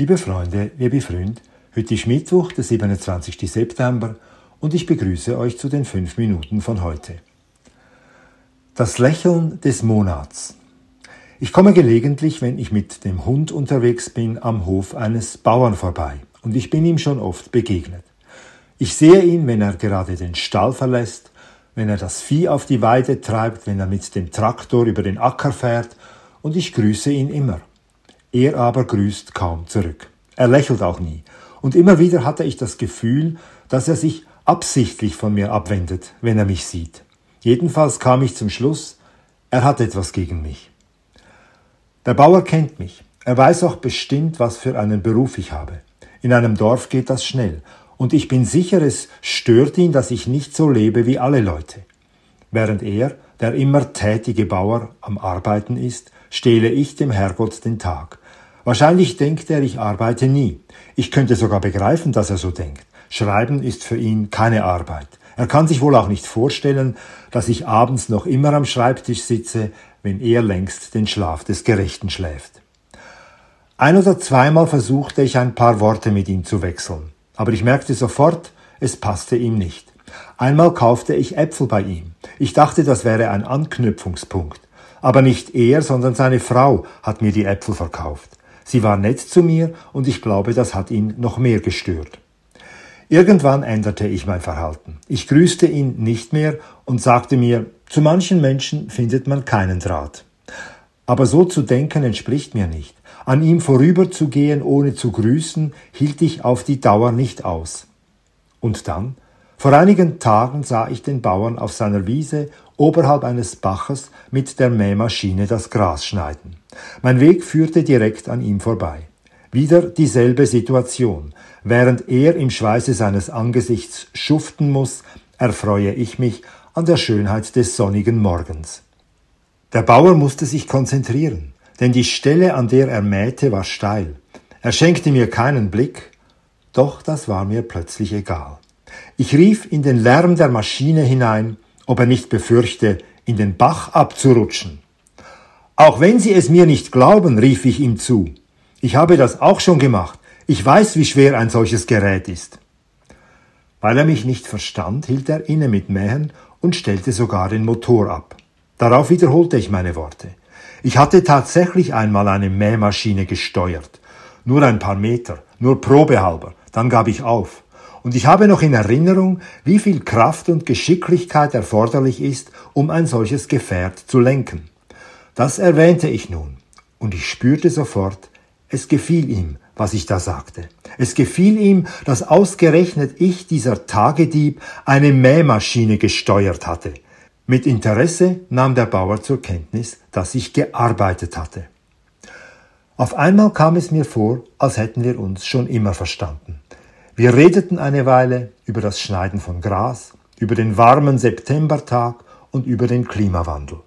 Liebe Freunde, liebe Freund, heute ist Mittwoch, der 27. September und ich begrüße euch zu den fünf Minuten von heute. Das Lächeln des Monats. Ich komme gelegentlich, wenn ich mit dem Hund unterwegs bin, am Hof eines Bauern vorbei und ich bin ihm schon oft begegnet. Ich sehe ihn, wenn er gerade den Stall verlässt, wenn er das Vieh auf die Weide treibt, wenn er mit dem Traktor über den Acker fährt und ich grüße ihn immer. Er aber grüßt kaum zurück. Er lächelt auch nie. Und immer wieder hatte ich das Gefühl, dass er sich absichtlich von mir abwendet, wenn er mich sieht. Jedenfalls kam ich zum Schluss, er hat etwas gegen mich. Der Bauer kennt mich. Er weiß auch bestimmt, was für einen Beruf ich habe. In einem Dorf geht das schnell. Und ich bin sicher, es stört ihn, dass ich nicht so lebe wie alle Leute. Während er, der immer tätige Bauer, am Arbeiten ist, stehle ich dem Herrgott den Tag. Wahrscheinlich denkt er, ich arbeite nie. Ich könnte sogar begreifen, dass er so denkt. Schreiben ist für ihn keine Arbeit. Er kann sich wohl auch nicht vorstellen, dass ich abends noch immer am Schreibtisch sitze, wenn er längst den Schlaf des Gerechten schläft. Ein oder zweimal versuchte ich ein paar Worte mit ihm zu wechseln, aber ich merkte sofort, es passte ihm nicht. Einmal kaufte ich Äpfel bei ihm. Ich dachte, das wäre ein Anknüpfungspunkt. Aber nicht er, sondern seine Frau hat mir die Äpfel verkauft. Sie war nett zu mir und ich glaube, das hat ihn noch mehr gestört. Irgendwann änderte ich mein Verhalten. Ich grüßte ihn nicht mehr und sagte mir, zu manchen Menschen findet man keinen Draht. Aber so zu denken entspricht mir nicht. An ihm vorüberzugehen, ohne zu grüßen, hielt ich auf die Dauer nicht aus. Und dann? Vor einigen Tagen sah ich den Bauern auf seiner Wiese oberhalb eines Baches mit der Mähmaschine das Gras schneiden. Mein Weg führte direkt an ihm vorbei. Wieder dieselbe Situation. Während er im Schweiße seines Angesichts schuften muss, erfreue ich mich an der Schönheit des sonnigen Morgens. Der Bauer musste sich konzentrieren, denn die Stelle, an der er mähte, war steil. Er schenkte mir keinen Blick, doch das war mir plötzlich egal. Ich rief in den Lärm der Maschine hinein, ob er nicht befürchte, in den Bach abzurutschen. Auch wenn Sie es mir nicht glauben, rief ich ihm zu. Ich habe das auch schon gemacht. Ich weiß, wie schwer ein solches Gerät ist. Weil er mich nicht verstand, hielt er inne mit Mähen und stellte sogar den Motor ab. Darauf wiederholte ich meine Worte. Ich hatte tatsächlich einmal eine Mähmaschine gesteuert. Nur ein paar Meter, nur probehalber, dann gab ich auf. Und ich habe noch in Erinnerung, wie viel Kraft und Geschicklichkeit erforderlich ist, um ein solches Gefährt zu lenken. Das erwähnte ich nun, und ich spürte sofort, es gefiel ihm, was ich da sagte. Es gefiel ihm, dass ausgerechnet ich, dieser Tagedieb, eine Mähmaschine gesteuert hatte. Mit Interesse nahm der Bauer zur Kenntnis, dass ich gearbeitet hatte. Auf einmal kam es mir vor, als hätten wir uns schon immer verstanden. Wir redeten eine Weile über das Schneiden von Gras, über den warmen Septembertag und über den Klimawandel.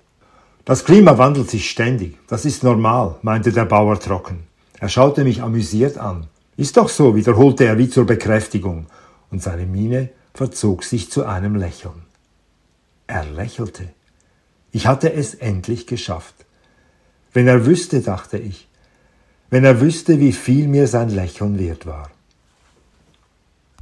Das Klima wandelt sich ständig, das ist normal, meinte der Bauer trocken. Er schaute mich amüsiert an. Ist doch so, wiederholte er wie zur Bekräftigung, und seine Miene verzog sich zu einem Lächeln. Er lächelte. Ich hatte es endlich geschafft. Wenn er wüsste, dachte ich, wenn er wüsste, wie viel mir sein Lächeln wert war.